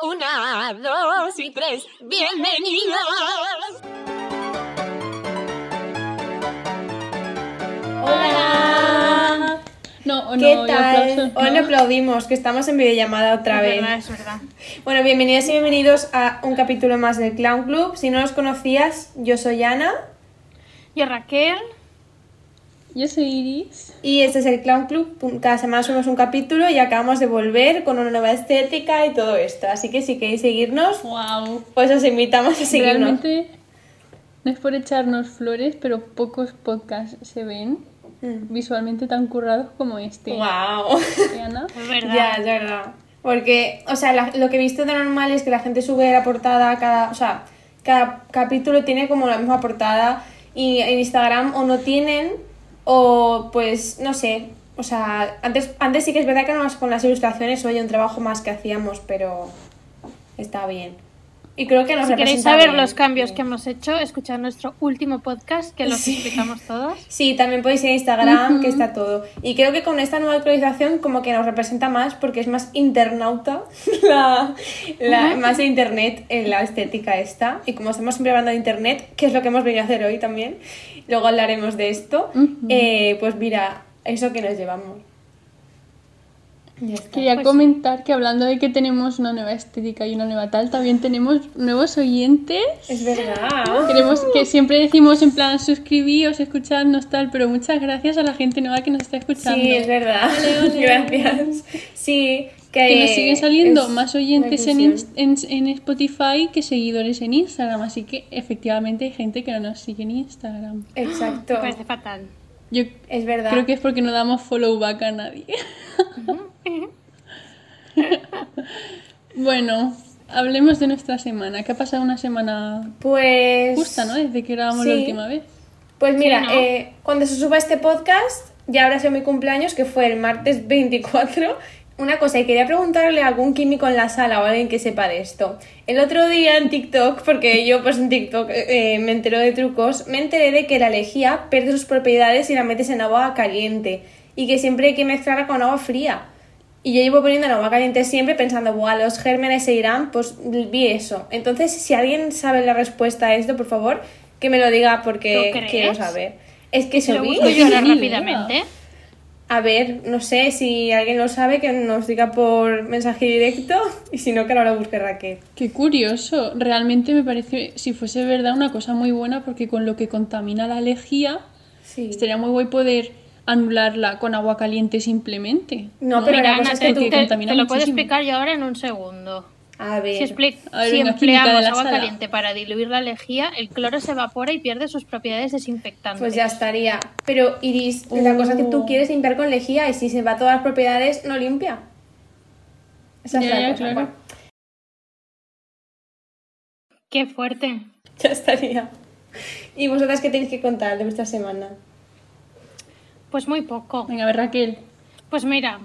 Una, dos y tres. Bienvenidos. Hola. No, ¿Qué no, y tal? Hoy no. no aplaudimos, que estamos en videollamada otra Es vez. verdad, es verdad. Bueno, bienvenidos y bienvenidos a un capítulo más del Clown Club. Si no los conocías, yo soy Ana Yo Raquel, Yo soy Iris. y este es el Clown Club. Cada semana subimos un capítulo y acabamos de volver con una nueva estética y todo esto. Así que si queréis seguirnos, Wow. pues os invitamos a seguirnos. Realmente no es por echarnos flores, pero pocos podcasts se ven Mm. visualmente tan currados como este. ¡Wow! Mm. ¿Eh, Ana? es verdad. Ya, es verdad. Porque, o sea, la- lo que he visto de normal es que la gente sube la portada cada, o sea, cada capítulo tiene como la misma portada y en Instagram o no tienen o pues no sé, o sea, antes antes sí que es verdad que no con las ilustraciones oye un trabajo más que hacíamos, pero está bien. Y creo que nos Si queréis saber bien. los cambios que hemos hecho, escuchad nuestro último podcast que los Sí. explicamos todos. Sí, también podéis ir a Instagram, que está todo. Y creo que con esta nueva actualización como que nos representa más porque es más internauta, la, la- más de internet en la estética esta. Y como estamos siempre hablando de internet, que es lo que hemos venido a hacer hoy también, luego hablaremos de esto, eh, pues mira, eso que nos llevamos. Está. Quería Pues comentar que hablando de que tenemos una nueva estética y una nueva tal, también tenemos nuevos oyentes. Es verdad. Queremos que siempre decimos en plan suscribíos, escuchadnos tal, pero muchas gracias a la gente nueva que nos está escuchando. Sí, es verdad. Gracias. Sí, que, que nos siguen saliendo más oyentes en, en, en Spotify que seguidores en Instagram, así que efectivamente hay gente que no nos sigue en Instagram. Exacto. Me parece fatal. Yo Es verdad. creo que es porque no damos follow back a nadie. bueno, hablemos de nuestra semana. ¿Qué ha pasado una semana Pues. justa, no? Desde que grabamos la sí. última vez. Pues mira, ¿no? eh, cuando se suba este podcast, ya habrá sido mi cumpleaños, que fue el martes 24. Una cosa, y quería preguntarle a algún químico en la sala o a alguien que sepa de esto. El otro día en TikTok, porque yo pues en TikTok eh, me entero de trucos, me enteré de que la lejía pierde sus propiedades si la metes en agua caliente y que siempre hay que mezclarla con agua fría. Y yo llevo poniendo en agua caliente siempre pensando, Buah, los gérmenes se irán, pues vi eso. Entonces, si alguien sabe la respuesta a esto, por favor, que me lo diga porque quiero saber. Es que Se lo vi. busco yo ahora rápidamente. A ver, no sé si alguien lo sabe, que nos diga por mensaje directo y si no, que ahora lo busque Raquel. Qué curioso. Realmente me parece, si fuese verdad, una cosa muy buena porque con lo que contamina la lejía, Sí. estaría muy guay poder anularla con agua caliente simplemente. No, pero Mira, la cosa Ana, es que te- te lo puedo explicar yo ahora en un segundo. A ver... Si, expli- A ver, si empleamos agua sala. caliente para diluir la lejía, el cloro se evapora y pierde sus propiedades desinfectantes. Pues ya estaría. Pero Iris, la cosa que tú Oh. quieres limpiar con lejía y si se va todas las propiedades, no limpia. Esa es la ya, cosa. claro. Qué fuerte. ya estaría. ¿Y vosotras qué tenéis que contar de vuestra semana? Pues muy poco. Venga, a ver, Raquel. Pues mira,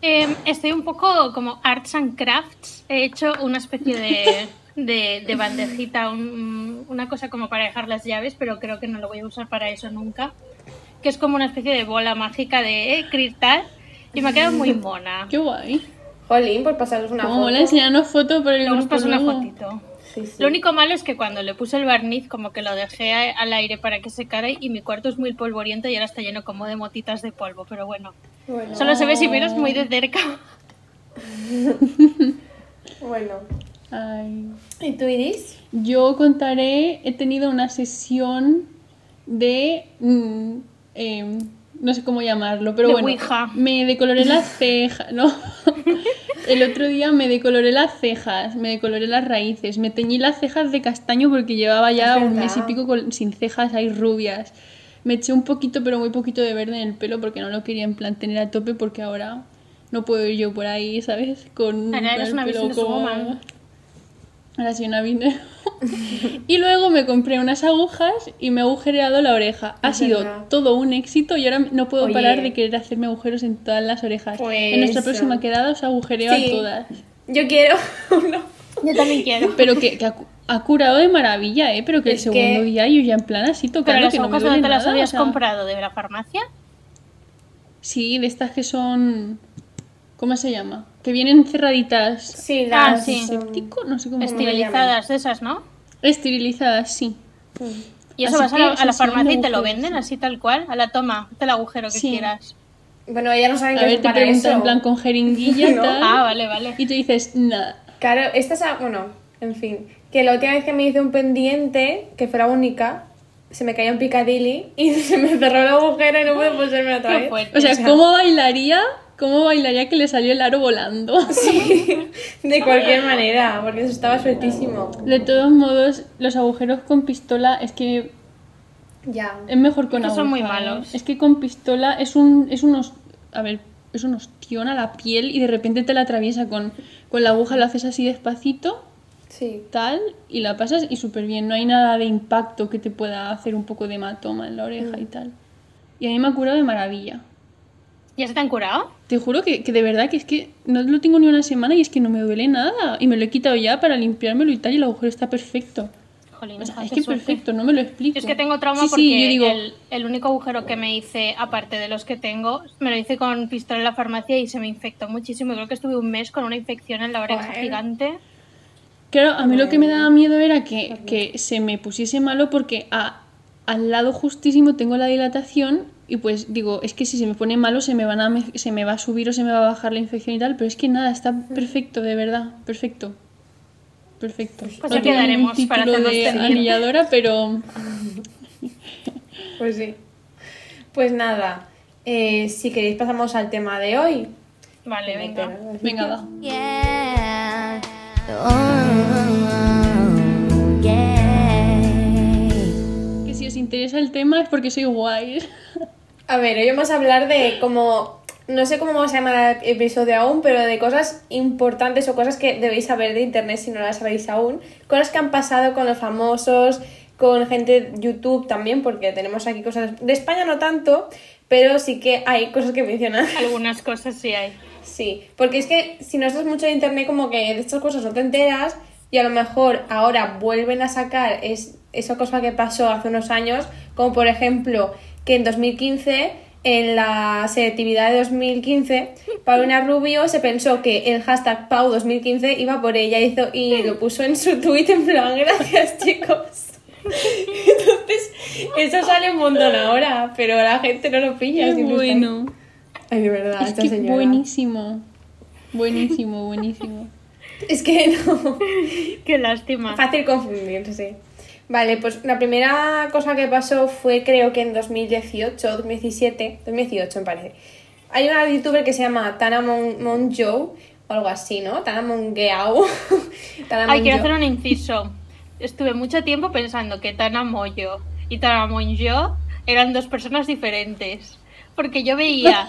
eh, estoy un poco como arts and crafts. He hecho una especie de, de, de bandejita, un- una cosa como para dejar las llaves, pero creo que no lo voy a usar para eso nunca. Que es como una especie de bola mágica de eh, cristal y me ha quedado muy mona. Qué guay. Jolín, pues pasaros una Como foto. mola enseñarnos foto por el Luego os grupo paso una luego. fotito. Sí, sí. Lo único malo es que cuando le puse el barniz, como que lo dejé al aire para que secara y mi cuarto es muy polvoriento y ahora está lleno como de motitas de polvo, pero bueno. Bueno, Solo se ve si miras muy de cerca. bueno. Ay. ¿Y tú, Iris? Yo contaré, he tenido una sesión de... mm, em, no sé cómo llamarlo, pero De bueno. Ouija. Me decoloré las cejas, ¿no? El otro día me decoloré las cejas, me decoloré las raíces, me teñí las cejas de castaño porque llevaba ya un mes y pico con- sin cejas ahí rubias. Me eché un poquito, pero muy poquito de verde en el pelo porque no lo quería en plan tener a tope porque ahora no puedo ir yo por ahí, ¿sabes? Con, con eres el una pelo business como- Ahora sí, una business. y luego me compré unas agujas y me he agujereado la oreja. Ha Es sido verdad. todo un éxito y ahora no puedo Oye. parar de querer hacerme agujeros en todas las orejas. Pues, en nuestra próxima quedada os agujereo Sí. a todas. Yo quiero uno. Yo también quiero. Pero que, que ha, cu- ha curado de maravilla, ¿eh? Pero que el segundo que- día yo ya en plan así Pero tocando las que no me duele dónde las habías o sea, comprado de la farmacia. Sí, de estas que son... ¿Cómo se llama? Que vienen cerraditas. Sí, Ah, las... sí. Séptico, no sé cómo. Esterilizadas esas, ¿no? Esterilizadas, sí. Y eso Así vas a la, a la eso sí, farmacia y te lo venden sí. así tal cual, a la toma, del agujero que Sí. quieras. Bueno, ella no saben A qué ver, es te para preguntan eso. en plan con jeringuilla y No. tal. Ah, vale, vale. Y tú dices, nada. Claro, esta es... a- Bueno, en fin. Que la última vez que me hice un pendiente, que fue la única, se me cayó un Piccadilly y se me cerró el agujero y no pude ponerme otra vez. fuerte. O sea, ¿cómo bailaría? ¿Cómo bailaría que le salió el aro volando? De cualquier manera, porque eso estaba sueltísimo. De todos modos, los agujeros con pistola es que Ya. es mejor con que son muy aguja, malos. Es que con pistola es un es unos a ver, es un ostión a la piel y de repente te la atraviesa con con la aguja lo haces así despacito, Sí. tal y la pasas y súper bien, no hay nada de impacto que te pueda hacer un poco de hematoma en la oreja y tal. Y a mí me ha curado de maravilla. ¿Ya se te han curado? Te juro que, que de verdad que es que no lo tengo ni una semana y es que no me duele nada. Y me lo he quitado ya para limpiármelo y tal y el agujero está perfecto. Jolín, O sea, es que suerte. perfecto, no me lo explico. Yo es que tengo trauma Sí, porque sí, yo digo, el, el único agujero que me hice, aparte de los que tengo, me lo hice con pistola en la farmacia y se me infectó muchísimo. Creo que estuve un mes con una infección en la oreja Joder. gigante. Claro, a mí lo que me daba miedo era que, que se me pusiese malo porque a- al lado justísimo tengo la dilatación y pues digo, es que si se me pone malo se me, van a, me- se me va a subir o se me va a bajar la infección y tal, pero es que nada, está perfecto, de verdad, perfecto. Perfecto. Pues no ya quedaremos ningún para de tener. anilladora, pero Pues sí. Pues nada, eh, si queréis pasamos al tema de hoy. Vale, venga. venga, va. Yeah. Oh, yeah. Que si os interesa el tema es porque soy guay. A ver, hoy vamos a hablar de como, no sé cómo vamos a llamar el episodio aún, pero de cosas importantes o cosas que debéis saber de internet si no las sabéis aún. Cosas que han pasado con los famosos, con gente de YouTube también, porque tenemos aquí cosas de España no tanto, pero sí que hay cosas que mencionan. Algunas cosas sí hay. Sí, porque es que si no estás mucho en internet, como que de estas cosas no te enteras y a lo mejor ahora vuelven a sacar es, esa cosa que pasó hace unos años, como por ejemplo que en 2015, en la selectividad de 2015, Paulina Rubio se pensó que el hashtag Pau 2015 iba por ella hizo, y lo puso en su tweet en plan, gracias chicos. Entonces, eso sale un montón ahora, pero la gente no lo pilla. Está ahí. bueno. Ay, de verdad, Es esta que señora. buenísimo. Buenísimo, buenísimo. Es que no. Qué lástima. Fácil confundirse. Vale, pues la primera cosa que pasó fue creo que en 2018 o 2017, 2018 me parece. Hay una youtuber que se llama Tana Mon Monjo o algo así, ¿no? Tana Mongeau. Tana Ay, quiero hacer un inciso. Estuve mucho tiempo pensando que Tana Moyo y Tana Monjo eran dos personas diferentes. Porque yo veía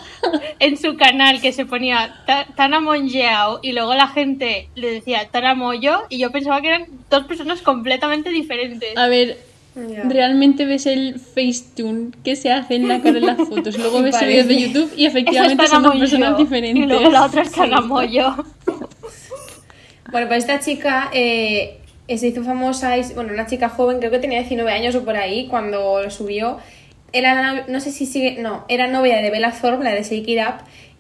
en su canal que se ponía Ta- Tana Mongeau y luego la gente le decía Tana Moyo y yo pensaba que eran dos personas completamente diferentes. A ver, realmente ves el Facetune que se hace en la cara en las fotos. Luego ves el Parece. vídeo de YouTube y es efectivamente son dos personas diferentes. Y luego la otra es Tana Moyo. Bueno, pues esta chica eh, se hizo famosa, y- bueno, una chica joven, creo que tenía 19 años o por ahí, cuando lo subió. Era, la- no sé si sigue, no, era novia de Bella Thorne, la de Shake It Up.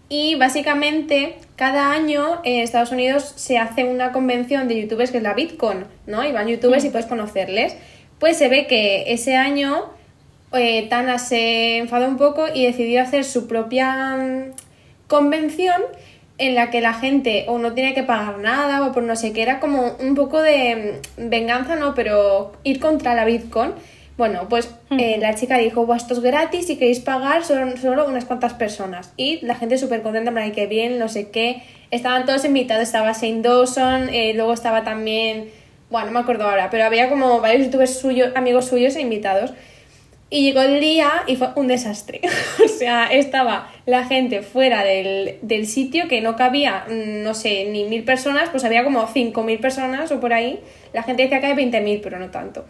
Y básicamente, cada año en Estados Unidos se hace una convención de youtubers que es la VidCon, ¿no? Y van youtubers y puedes conocerles. Pues se ve que ese año eh, Tana se enfadó un poco y decidió hacer su propia mm, convención en la que la gente o no tenía que pagar nada o por no sé qué, era como un poco de mm, venganza, no, pero ir contra la Bitcoin. Bueno, pues eh, la chica dijo, "Buah, esto es gratis, si queréis pagar solo, solo unas cuantas personas. Y la gente súper contenta, "Ay, qué bien, no sé qué. Estaban todos invitados, estaba Shane Dawson, eh, luego estaba también, bueno, no me acuerdo ahora, pero había como varios youtubers suyos, amigos suyos e invitados. Y llegó el día y fue un desastre. o sea, estaba la gente fuera del, del sitio que no cabía, mm, no sé, ni mil personas, pues había como cinco mil personas o por ahí. La gente decía que hay 20.000, pero no tanto.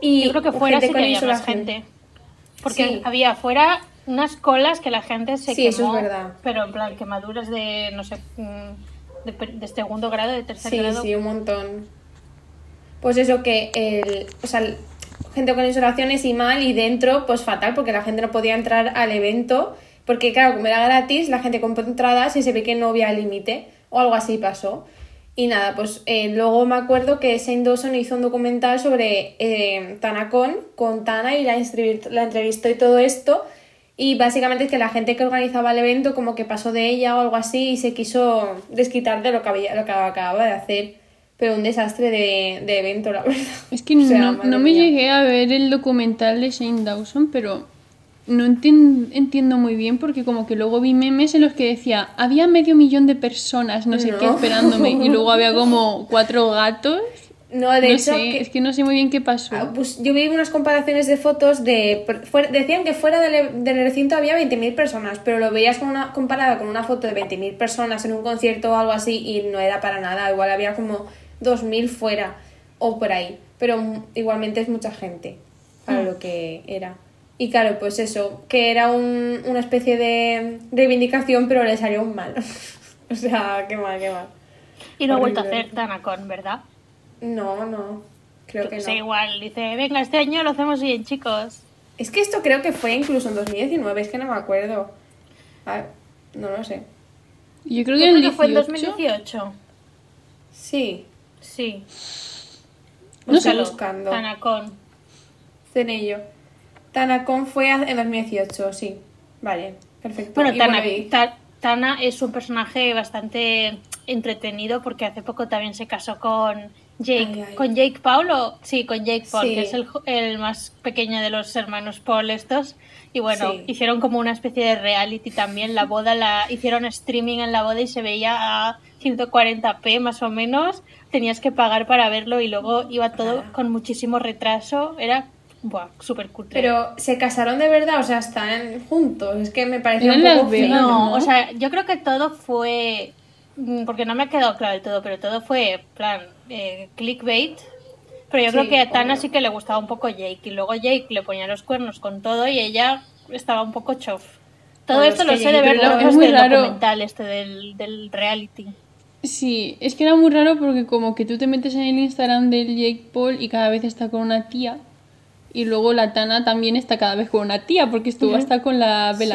Y Yo creo que fuera gente sí que con había más gente. Porque Sí. había fuera unas colas que la gente se Sí, quemó. eso es verdad. Pero en plan, quemaduras de, no sé, mm, de, de segundo grado, de tercer Sí, grado. sí, un montón. Pues eso que el, o sea, gente con insolaciones y mal y dentro pues fatal porque la gente no podía entrar al evento porque claro, como era gratis, la gente compró entradas y se ve que no había límite. o algo así pasó. Y nada, pues eh, luego me acuerdo que Shane Dawson hizo un documental sobre eh, TanaCon con Tana y la, la entrevistó y todo esto. Y básicamente es que la gente que organizaba el evento como que pasó de ella o algo así y se quiso desquitar de lo que, había, lo que acababa de hacer. Pero un desastre de, de evento, la verdad. Es que O sea, no, no me llegué a ver el documental de Shane Dawson, pero no entien- entiendo muy bien porque como que luego vi memes en los que decía, había medio millón de personas, no sé qué, esperándome, y luego había como cuatro gatos. No, de no hecho, sé, que- es que no sé muy bien qué pasó. Ah, pues yo vi unas comparaciones de fotos de... fuera- decían que fuera del, e- del recinto había 20.000 personas, pero lo veías con una, comparada con una foto de 20.000 personas en un concierto o algo así y no era para nada. Igual había como 2.000 fuera o por ahí. Pero igualmente es mucha gente para lo que era. Y claro, pues eso, que era un- una especie de reivindicación, pero le salió un mal. o sea, qué mal, qué mal. Y no ha vuelto a hacer Tanacon, ¿verdad? No, no, creo que Que no. sea igual, dice, venga, este año lo hacemos bien, chicos. Es que esto creo que fue incluso en 2019, es que no me acuerdo. A ver, no lo sé. Yo creo Yo que en creo que fue en 18. 2018. Sí, Sí. lo No sé. buscando. Tanacon. En ello. Tanacon fue en 2018, sí. Vale, perfecto. Bueno, Y Tana, y- Ta- Tana es un personaje bastante entretenido porque hace poco también se casó con Jake, Ay, ay. con Jake Paul o sí, con Jake Paul, Sí. que es el, más pequeño de los hermanos Paul estos. Y bueno, Sí. hicieron como una especie de reality también. La boda la hicieron streaming en la boda y se veía a 140p más o menos. Tenías que pagar para verlo y luego iba todo con muchísimo retraso. Era buah, súper cutre. Pero se casaron de verdad, o sea, están juntos. Es que me pareció un poco feo. No, ¿no? o sea, yo creo que todo fue. mm, Porque no me ha quedado claro del todo, pero todo fue, plan, eh, clickbait. Pero yo Sí, creo que a Tana obvio. sí que le gustaba un poco Jake. Y luego Jake le ponía los cuernos con todo y ella estaba un poco chof. Todo Bueno, esto es lo sé de ver es muy del raro. documental este del, del reality. Sí, es que era muy raro porque como que tú te metes en el Instagram del Jake Paul y cada vez está con una tía. Y luego la Tana también está cada vez con una tía porque estuvo hasta con la Sí.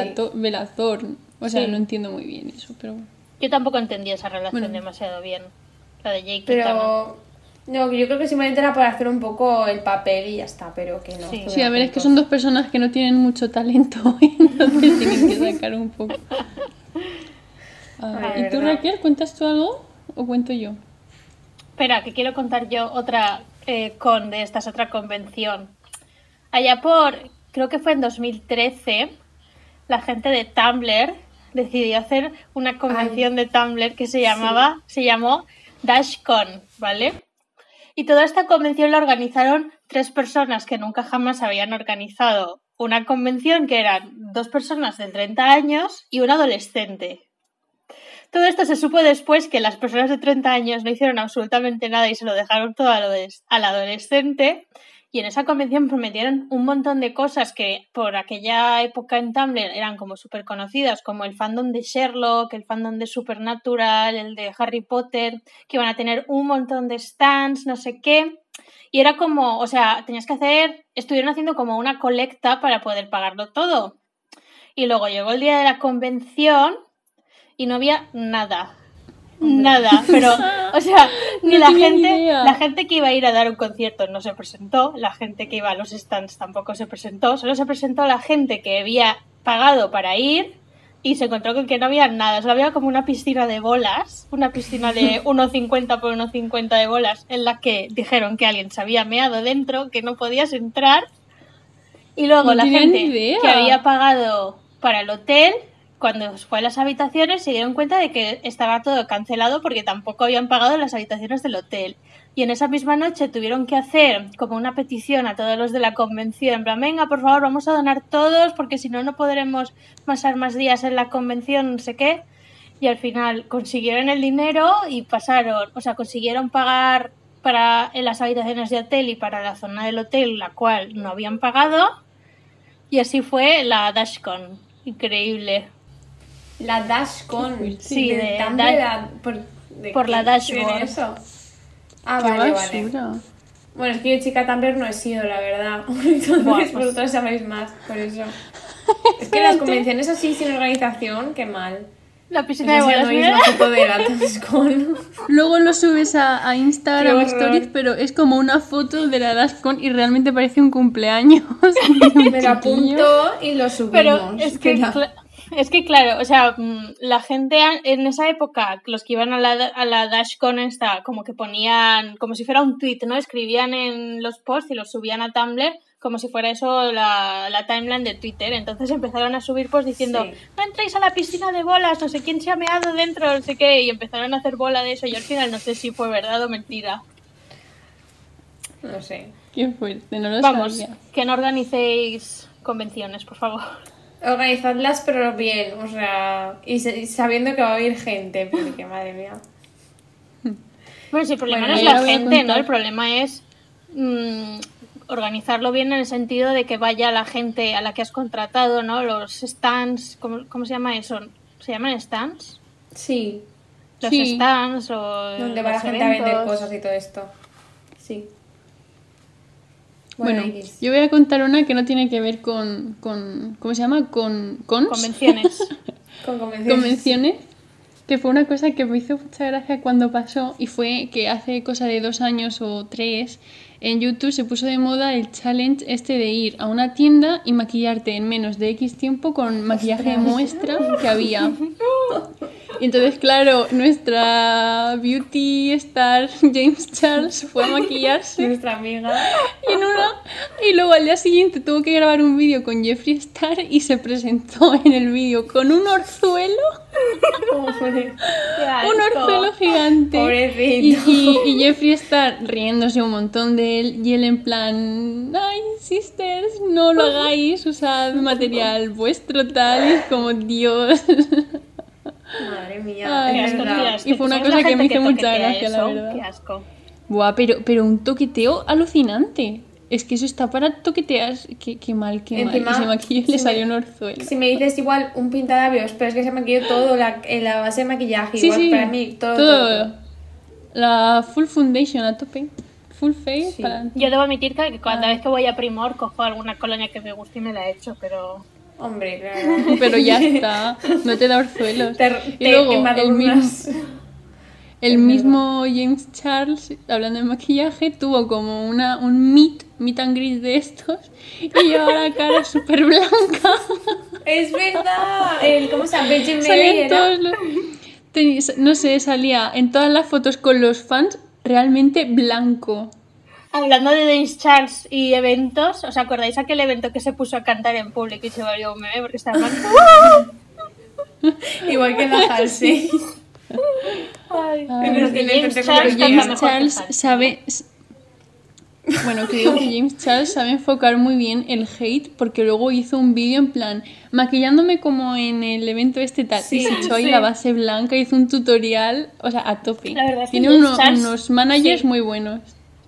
Thorne. O sea, Sí. no entiendo muy bien eso, pero bueno. Yo tampoco entendí esa relación Bueno. demasiado bien. La de Jake y Tana. Pero. No, yo creo que simplemente era para hacer un poco el papel y ya está, pero que no. Sí. a ver, es que son dos personas que no tienen mucho talento, entonces tienen que sacar un poco. A ver, Ay, ¿Y tú. Raquel, cuentas tú algo o cuento yo? Espera, que quiero contar yo otra eh, con de esta es otra convención. Allá por, creo que fue en 2013, la gente de Tumblr decidió hacer una convención de Tumblr que se llamaba, se llamó DashCon, ¿vale? Y toda esta convención la organizaron tres personas que nunca jamás habían organizado una convención que eran dos personas de 30 años y un adolescente. Todo esto se supo después que las personas de 30 años no hicieron absolutamente nada y se lo dejaron todo al adolescente. Y en esa convención prometieron un montón de cosas que por aquella época en Tumblr eran como súper conocidas, como el fandom de Sherlock, el fandom de Supernatural, el de Harry Potter, que iban a tener un montón de stands, no sé qué. Y era como, o sea, tenías que hacer, estuvieron haciendo como una colecta para poder pagarlo todo. Y luego llegó el día de la convención y no había nada. Nada, pero, o sea, ni No la ni gente, la gente que iba a ir a dar un concierto no se presentó, la gente que iba a los stands tampoco se presentó, solo se presentó la gente que había pagado para ir y se encontró con que no había nada, solo había como una piscina de bolas, una piscina de 1,50 por 1,50 de bolas en la que dijeron que alguien se había meado dentro, que no podías entrar. Y luego No la gente que había pagado para el hotel, cuando fue a las habitaciones, se dieron cuenta de que estaba todo cancelado porque tampoco habían pagado las habitaciones del hotel. Y en esa misma noche tuvieron que hacer como una petición a todos los de la convención, en plan, venga, por favor, vamos a donar todos porque si no, no podremos pasar más días en la convención, no sé qué. Y al final consiguieron el dinero y pasaron, o sea, consiguieron pagar para en las habitaciones de hotel y para la zona del hotel, la cual no habían pagado. Y así fue la DashCon. Increíble. La Dashcon. Sí, de de Dash- la- por, de por la dashboard. eso? Ah, ¡Qué vale, vale. Bueno, es que yo chica Tumblr no he sido, la verdad. Entonces Buah, pues- vosotros sabéis más, por eso. Es que las convenciones así sin organización, qué mal. La piscina de no foto de latas con... Luego lo subes a, a Instagram. Stories, pero es como una foto de la Dashcon y realmente parece un cumpleaños. Me lo apunto y lo subimos. Pero es que, Espera. Es que claro, o sea, mm, la gente en esa época, los que iban a la, a la Dashcon esta, como que ponían, como si fuera un tweet, ¿no? Escribían en los posts y los subían a Tumblr como si fuera eso la, la timeline de Twitter. Entonces empezaron a subir posts diciendo, Sí. no entréis a la piscina de bolas, no sé quién se ha meado dentro, no sé qué, y empezaron a hacer bola de eso. Yo al final no sé si fue verdad o mentira. No sé. Qué fuerte, no lo Vamos, sabía. que no organicéis convenciones, por favor. Organizadlas pero bien, o sea, y, sabiendo que va a haber gente, porque madre mía. Bueno, si el problema Bueno, no es la gente, ¿no? El problema es mm, organizarlo bien en el sentido de que vaya la gente a la que has contratado, ¿no? Los stands, ¿cómo, cómo se llama eso? ¿Se llaman stands? Sí, Los Sí. stands o donde va la gente a vender cosas y todo esto. Sí. Bueno, yo voy a contar una que no tiene que ver con, con ¿cómo se llama? Con cons, Convenciones. con convenciones. convenciones, que fue una cosa que me hizo mucha gracia cuando pasó y fue que hace cosa de dos años o tres en YouTube se puso de moda el challenge este de ir a una tienda y maquillarte en menos de X tiempo con maquillaje de muestra que había. Y entonces, claro, nuestra beauty star James Charles fue a maquillarse Nuestra amiga. y, en una, y luego al día siguiente tuvo que grabar un vídeo con Jeffree Star y se presentó en el vídeo con un orzuelo, Pobre. un orzuelo gigante. Pobrecito. Y, y, y Jeffree Star riéndose un montón de él y él en plan, ay, sisters, no lo hagáis, usad material vuestro tal, y es como Dios. Madre mía. Ay, asco, Y fue una ¿sabes cosa la que me hizo mucha gracia, la eso? verdad. Qué asco. Buah, pero, pero un toqueteo alucinante. Es que eso está para toquetear. Qué, qué mal, qué Encima, mal. Y se maquilló y si le me- salió un orzuelo. Si me dices igual un pintalabios, pero es que se maquilló todo, la, en la base de maquillaje, Sí, igual sí. para mí, todo. todo. todo. La full foundation a tope. Full face Sí. para... Yo debo admitir que Ah. cada vez que voy a Primor cojo alguna colonia que me guste y me la echo, pero... Hombre, claro. Pero ya está. No te da orzuelos. Te, y te luego el mismo, el mismo James Charles, hablando de maquillaje, tuvo como una, un meet, meet and greet de estos y llevaba la cara súper blanca. Es verdad. El, ¿Cómo se llama? Virgin Mary Salía en era. todos los- no sé, salía en todas las fotos con los fans realmente blanco. Hablando de James Charles y eventos, ¿os acordáis aquel evento que se puso a cantar en público y se volvió un meme porque estaba mal? Igual que la Halsey. Ay, Ay, pero que James Charles. James sabe. Bueno, que digo que James Charles sabe enfocar muy bien el hate porque luego hizo un vídeo en plan maquillándome como en el evento este tal y Sí, se echó ahí sí. la base blanca, hizo un tutorial, o sea, a tope. La verdad Tiene James uno- Charles- unos managers sí. muy buenos.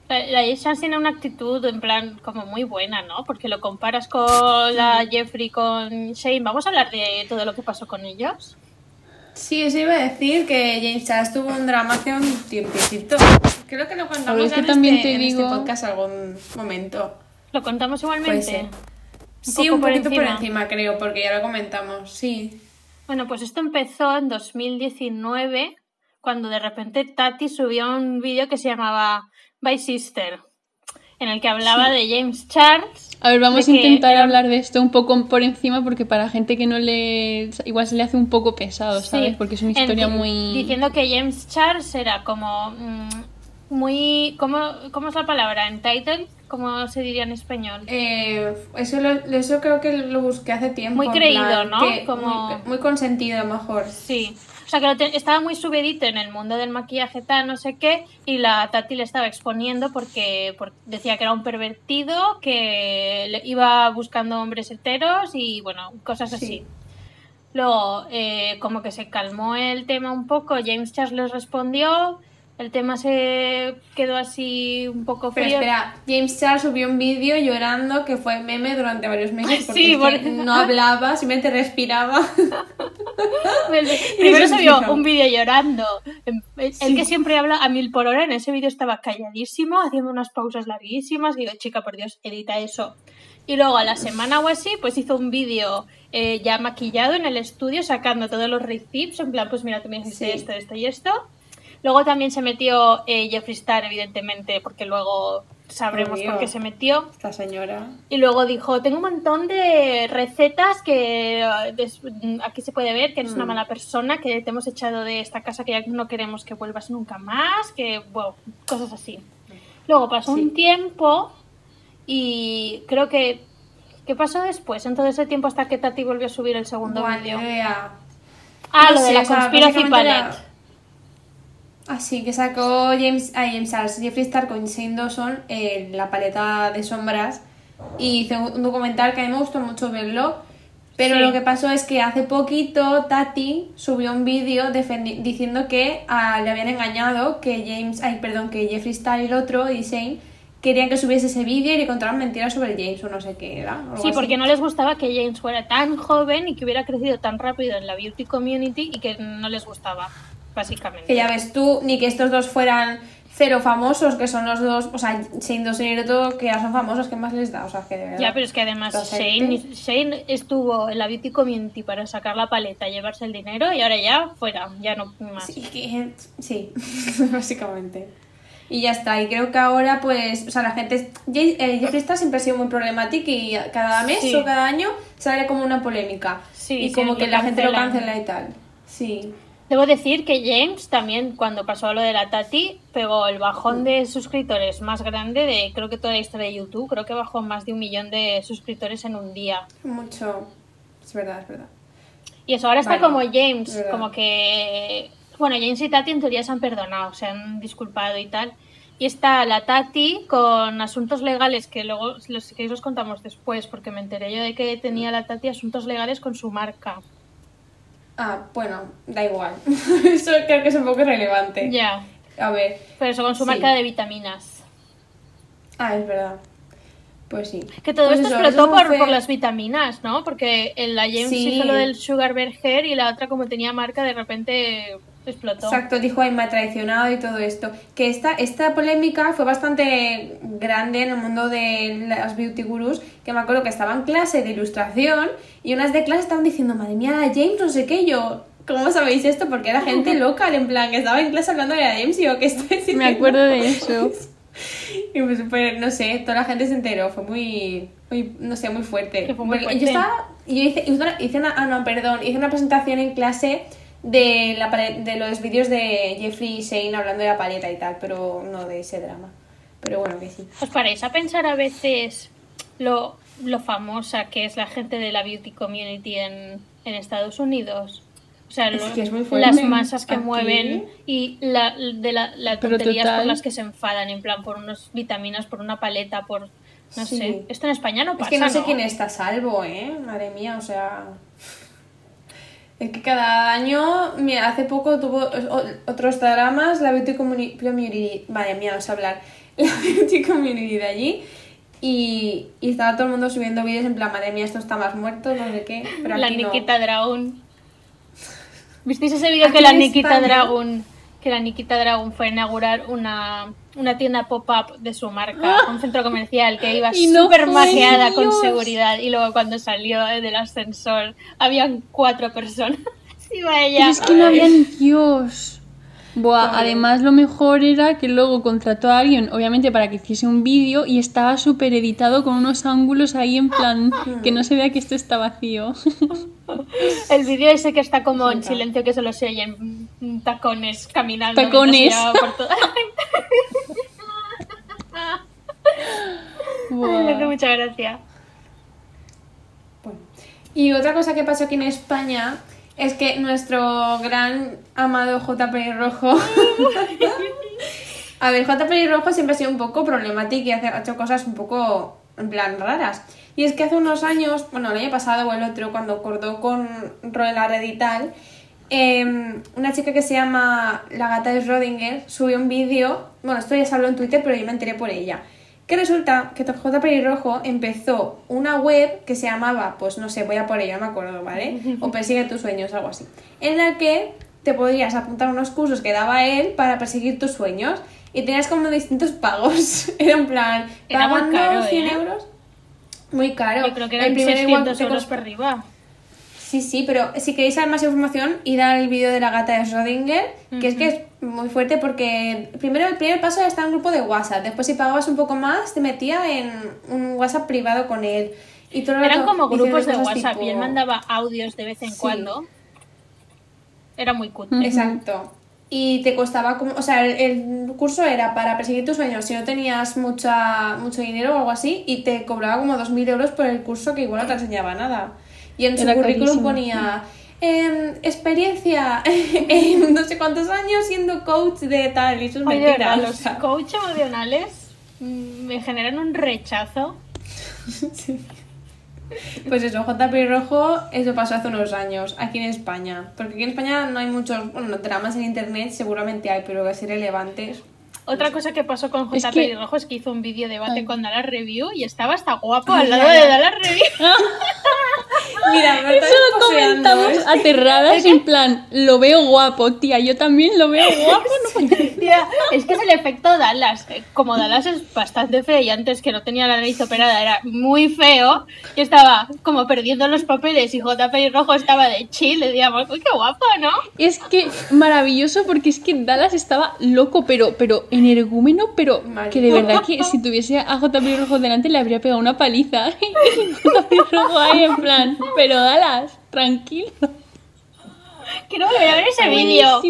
La la James Charles tiene una actitud en plan como muy buena, ¿no? Porque lo comparas con la Jeffrey, con Shane. Vamos a hablar de todo lo que pasó con ellos. Sí, eso iba a decir que James Charles tuvo un drama hace un tiempecito. Creo que lo contamos es que en, también este, te en este podcast algún momento. ¿Lo contamos igualmente? Un Sí, un por poquito por encima. encima, creo, porque ya lo comentamos. Sí. Bueno, pues esto empezó en 2019, cuando de repente Tati subió un vídeo que se llamaba By Sister, en el que hablaba de James Charles. A ver, vamos a intentar era- hablar de esto un poco por encima porque para gente que no le... Igual se le hace un poco pesado, ¿sabes? Sí, Porque es una en- historia muy... Diciendo que James Charles era como mm, muy... ¿cómo, ¿Cómo es la palabra? ¿Entitled? ¿Cómo se diría en español? Eh, eso, lo, eso creo que lo busqué hace tiempo. Muy creído, plan, ¿no? que Como- Muy, muy consentido, a lo mejor. Sí. O sea, que lo te- estaba muy subidito en el mundo del maquillaje tal, no sé qué, y la Tati le estaba exponiendo porque, por- decía que era un pervertido, que le- iba buscando hombres heteros y, bueno, cosas Sí. así. Luego, eh, como que se calmó el tema un poco, James Charles les respondió, el tema se quedó así un poco Pero frío. espera, James Charles subió un vídeo llorando que fue meme durante varios meses porque Sí, es que porque- no hablaba, simplemente respiraba. Primero explica. un vídeo llorando. El, el Sí. que siempre habla a mil por hora, en ese vídeo estaba calladísimo, haciendo unas pausas larguísimas. Y digo, chica, por Dios, edita eso. Y luego a la semana o así, pues hizo un vídeo eh, ya maquillado en el estudio, sacando todos los receipts. En plan, pues mira, tú me hiciste Sí. esto, esto y esto. Luego también se metió eh, Jeffree Star, evidentemente, porque luego sabremos por qué se metió. Esta señora. Y luego dijo, tengo un montón de recetas que eh, des- aquí se puede ver que eres una Mm. mala persona, que te hemos echado de esta casa, que ya no queremos que vuelvas nunca más, que, bueno, cosas así. Luego pasó Sí. un tiempo y creo que... ¿Qué pasó después? En todo ese tiempo hasta que Tati volvió a subir el segundo vídeo. Ah, No lo de la o sea, Conspiracy básicamente era- Palette. Así que sacó James, ah, James Charles, Jeffree Star con Shane Dawson eh, la paleta de sombras y hizo un documental que a mí me gustó mucho verlo. Pero Sí. lo que pasó es que hace poquito Tati subió un vídeo diciendo que ah, le habían engañado, que James, ay, perdón, que Jeffree Star y el otro, y Shane, querían que subiese ese vídeo y le contaban mentiras sobre James o no sé qué era. Sí, así. porque no les gustaba que James fuera tan joven y que hubiera crecido tan rápido en la beauty community y que no les gustaba, básicamente. Que ya ves tú, ni que estos dos fueran cero famosos, que son los dos, o sea, Shane Dawson y todo, que ya son famosos, ¿qué más les da? O sea, que de verdad. Ya, pero es que además Shane, Shane estuvo en la beauty community para sacar la paleta, llevarse el dinero y ahora ya fuera, ya no más. Sí, que- sí, básicamente. Y ya está, y creo que ahora, pues, o sea, la gente. Jay- eh, Jeffree Star siempre ha sido muy problemático y cada mes Sí. o cada año sale como una polémica. Sí, y como que la gente lo cancela y tal. Sí. Debo decir que James también, cuando pasó lo de la Tati, pegó el bajón de suscriptores más grande de creo que toda la historia de YouTube. Creo que bajó más de un millón de suscriptores en un día. Mucho. Es verdad, es verdad. Y eso, ahora está Vale, como James, verdad. como que... Bueno, James y Tati en teoría se han perdonado, se han disculpado y tal. Y está la Tati con asuntos legales, que luego, los, queréis, los contamos después, porque me enteré yo de que tenía la Tati asuntos legales con su marca. Ah, bueno, da igual. Eso creo que es un poco irrelevante. Ya, A ver. pero eso con su Sí. marca de vitaminas. Ah, es verdad. Pues sí. Que todo Pues esto eso, explotó eso por, fue- por las vitaminas, ¿no? Porque en la James Sí. hizo lo del Sugar Bear Hair y la otra, como tenía marca, de repente explotó. Exacto, dijo ay me ha traicionado y todo esto. Que esta, esta polémica fue bastante grande en el mundo de las beauty gurus, que me acuerdo que estaba en clase de ilustración y unas de clase estaban diciendo, madre mía, la James, no sé qué, yo, ¿cómo sabéis esto? Porque era gente loca, en plan, que estaba en clase hablando de la James y yo, ¿qué estoy diciendo? Me acuerdo de eso. Y pues súper, no sé, toda la gente se enteró, fue muy, muy no sé, muy fuerte. Que fue muy fuerte. Yo estaba, yo hice, hice una, hice una- ah no, perdón, hice una presentación en clase de, la, de los vídeos de Jeffrey y Shane hablando de la paleta y tal, pero no de ese drama. Pero bueno, que sí. ¿Os paráis a pensar a veces lo, lo famosa que es la gente de la beauty community en, en Estados Unidos? O sea, Es que es muy las masas que Aquí- mueven y la, de la, tonterías por las que se enfadan, en plan por unas vitaminas, por una paleta, por... No Sí. sé. Esto en España no Es pasa, que no sé quién está a salvo, ¿eh? Madre mía, o sea... Es que cada año, mira, hace poco tuvo otros dramas, la Beauty Communi- Community, vaya mía, no sé hablar, la Beauty Community de allí, y, y estaba todo el mundo subiendo vídeos en plan, madre mía, esto está más muerto, no sé qué, pero la aquí no. Nikita Dragon. ¿Visteis ese vídeo que la Nikita España- Dragon que la Nikita Dragon fue a inaugurar una, una tienda pop-up de su marca, un centro comercial que iba no súper maqueada con seguridad y luego cuando salió del ascensor habían cuatro personas. Iba Pero ella. es que no había ni Dios. Buah, además lo mejor era que luego contrató a alguien, obviamente para que hiciese un vídeo y estaba súper editado con unos ángulos ahí en plan que no se vea que esto está vacío. El vídeo ese que está como en silencio que solo se oyen tacones caminando. Tacones. por toda- Ay, me hace Buah. mucha gracia. Bueno. Y otra cosa que pasó aquí en España es que nuestro gran amado J. Pelirrojo. a ver, J. Pelirrojo siempre ha sido un poco problemático y ha hecho cosas un poco en plan raras. Y es que hace unos años, bueno, el año pasado o el otro, cuando acordó con Ro en la red y tal, em, una chica que se llama La gata de Schrödinger subió un vídeo, bueno, esto ya se habló en Twitter, pero yo me enteré por ella. Que resulta que J. Pelirrojo empezó una web que se llamaba, pues no sé, voy a por ella, no me acuerdo, ¿vale? O Persigue tus sueños, algo así. En la que te podías apuntar a unos cursos que daba él para perseguir tus sueños y tenías como distintos pagos. Era en plan, Era muy pagando caro, 100 ¿eh? euros. Muy caro. Yo creo que El eran igual 600 te euros costó- por arriba. Sí, sí, pero si queréis saber más información, id al vídeo de la gata de Schrödinger, que es que es muy fuerte porque primero el primer paso era estar en un grupo de WhatsApp, después si pagabas un poco más te metía en un WhatsApp privado con él. Y todo Eran rato como grupos de WhatsApp tipo- y él mandaba audios de vez en Sí. cuando. Era muy cutre. Exacto. Y te costaba como, o sea, el, el curso era para perseguir tus sueños si no tenías mucha, mucho dinero o algo así y te cobraba como 2.000 euros por el curso que igual no te enseñaba nada. Y en su Era currículum carísimo. ponía em, experiencia en no sé cuántos años siendo coach de tal y eso es Ay, de mentira. o los sea. coach emocionales me generan un rechazo. Pues eso, JP Rojo, eso pasó hace unos años, aquí en España. Porque aquí en España no hay muchos, bueno, dramas en internet, seguramente hay, pero así relevantes. Otra cosa que pasó con Es J. que- Pelirrojo es que hizo un vídeo debate Ay. con Dallas Review y estaba hasta guapo Ay, al lado ay, de ay. Dallas Review. Mira, me Eso lo comentamos ¿eh? aterradas en plan, lo veo guapo, tía, yo también lo veo guapo. no Tía, es que es el efecto Dallas. Eh, Como Dallas es bastante feo y antes que no tenía la nariz operada era muy feo, y estaba como perdiendo los papeles y J. Pelirrojo estaba de chill, le decíamos, uy, qué guapo, ¿no? Es que maravilloso porque es que Dallas estaba loco, pero, pero energúmeno, pero Mal. que de verdad que si tuviese a JP Rojo delante le habría pegado una paliza. Y JP Rojo ahí en plan, pero Dallas, tranquilo. Quiero volver a ver ese vídeo.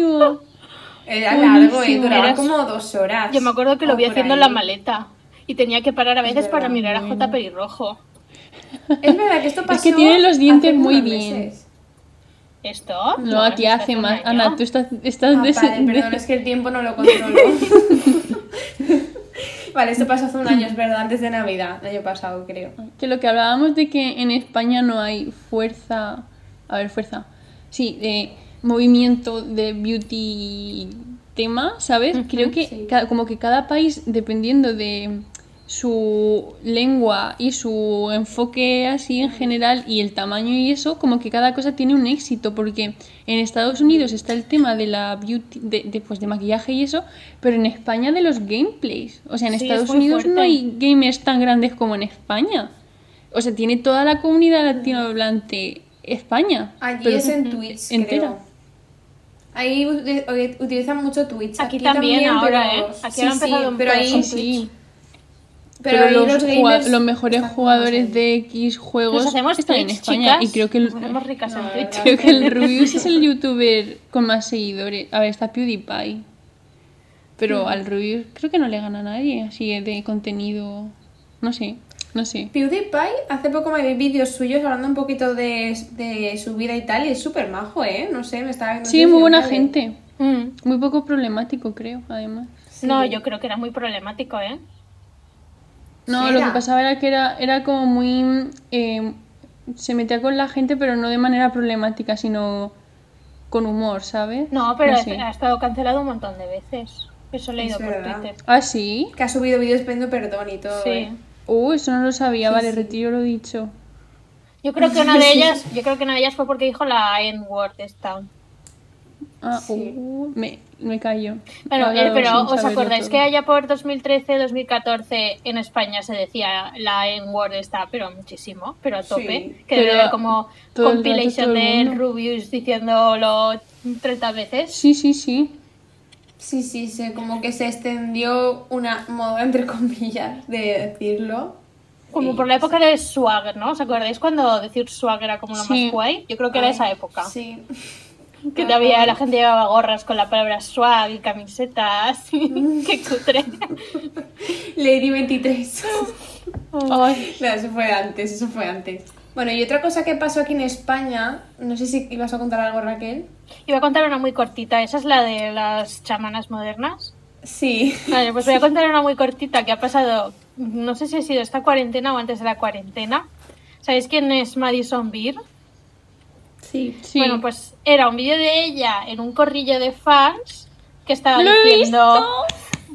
Buenísimo. Era largo, y Buenísimo, duraba eras- como dos horas. Yo me acuerdo que lo vi haciendo en la maleta y tenía que parar a veces para mirar a. J. Pelirrojo. Es verdad que esto pasó. que tiene los dientes muy bien. meses. ¿Esto? No, a ti hace más. Ana, tú estás, estás Ah, de- vale, de- perdón, es que el tiempo no lo controlo. vale, esto pasó hace un año, es verdad, antes de Navidad, el año pasado, creo. Que lo que hablábamos de que en España no hay fuerza. A ver, fuerza. Sí, de movimiento de beauty tema, ¿sabes? Creo que sí. ca- como que cada país, dependiendo de su lengua y su enfoque así en general y el tamaño y eso, como que cada cosa tiene un éxito, porque en Estados Unidos está el tema de la beauty, de, de, pues, de maquillaje y eso, pero en España de los gameplays. O sea, en Sí, Estados Unidos no hay gamers tan grandes como en España. O sea, tiene toda la comunidad latinohablante España. Allí pero es en Twitch, entera. creo. Ahí ut- utilizan mucho Twitch. Aquí también ahora, pero- ¿eh? Aquí sí, han empezado sí, un pero ahí, con pero Pero, ahí los, los jugua- gamers los mejores jugadores de X juegos Nos hacemos están en España. chicas. Y creo que el, Nos hacemos ricas No, en de Twitch. creo que el Rubius es el youtuber con más seguidores. A ver, está PewDiePie. Pero al Rubius creo que no le gana a nadie así de contenido. No sé, no sé. PewDiePie, hace poco me vi vídeos suyos hablando un poquito de, de su vida y tal, y es súper majo, ¿eh? No sé, me está... no Sí, muy buena gente. Mm. Muy poco problemático, creo, además. Sí. No, yo creo que era muy problemático, ¿eh? No, lo que pasaba era que era, era como muy... eh, se metía con la gente, pero no de manera problemática, sino con humor, ¿sabes? No, pero sé. ha estado cancelado un montón de veces. Eso he Es leído por verdad. Twitter. ¿Ah, sí? Que ha subido vídeos pidiendo perdón y todo, Sí. ¿eh? Uh, eso no lo sabía, Sí, vale, sí. retiro lo dicho. Yo creo que una de ellas, yo creo que una de ellas fue porque dijo la N-word esta. Ah, Sí. uh, me, me callo. Bueno, eh, pero sin ¿os acordáis todo. que allá por 2013-2014 en España se decía la N-word esta, pero muchísimo, pero a tope? Sí. que haber como compilation de. Rubius diciéndolo 30 veces. Sí, sí, sí. Sí, sí, sí, como que se extendió una moda, entre comillas, de decirlo. Como Y- por la época de swag, ¿no? ¿Os acordáis cuando decir swag era como lo Sí. más guay? Yo creo que era Ay, esa época. Sí. Que todavía la gente llevaba gorras con la palabra swag y camisetas. Qué cutre. Lady 23. Ay, No, eso fue antes, eso fue antes. Bueno, y otra cosa que pasó aquí en España, no sé si ibas a contar algo, Raquel. Iba a contar una muy cortita. Esa es la de las chamanas modernas. Sí. Vale, pues voy a contar una muy cortita que ha pasado, no sé si ha sido esta cuarentena o antes de la cuarentena. ¿Sabéis quién es Madison Beer? Sí. Sí. Bueno, pues era un vídeo de ella en un corrillo de fans que estaba ¡Lo he diciendo...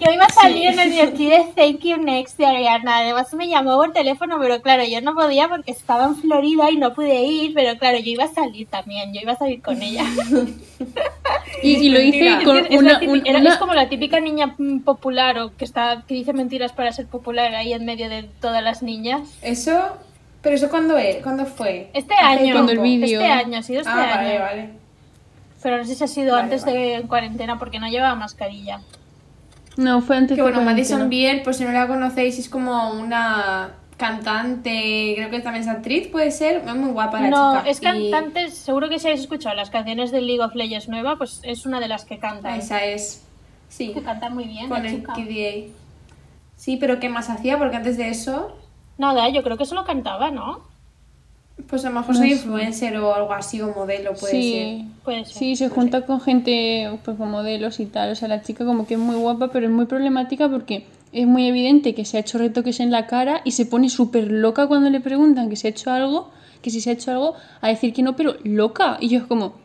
Yo iba a salir en el de Thank You Next de Ariana. Además me llamó por teléfono, pero claro, yo no podía porque estaba en Florida y no pude ir. Pero claro, yo iba a salir también. Yo iba a salir con ella. y, y lo hice mentira. con Es, una, típica- un- era- una- es como la típica niña popular o que está que dice mentiras para ser popular ahí en medio de todas las niñas. Eso. ¿Pero eso cuándo, es? ¿Cuándo fue? Este Hace año. Cuando el vídeo- Este año, ha sido este Ah, año. vale, vale. Pero no sé si ha sido Vale, antes vale. de cuarentena porque no llevaba mascarilla. No, fue antes Que de bueno, Madison. Beer, pues si no la conocéis, es como una cantante, creo que también es actriz, puede ser. Es muy guapa la no, chica. es Y cantante, seguro que si habéis escuchado las canciones de League of Legends nueva, pues es una de las que canta. Esa es. Sí, Que canta muy bien, con la el chica. KDA. Sí, pero ¿qué más hacía? Porque antes de eso, Nada, yo creo que solo cantaba, ¿no? Pues a lo mejor soy influencer o algo así, o modelo, puede Sí, Puede ser. sí, se junta con gente, pues con modelos y tal. O sea, la chica como que es muy guapa, pero es muy problemática porque es muy evidente que se ha hecho retoques en la cara y se pone súper loca cuando le preguntan que se ha hecho algo, que si se ha hecho algo, a decir que no, pero loca. Y yo es como,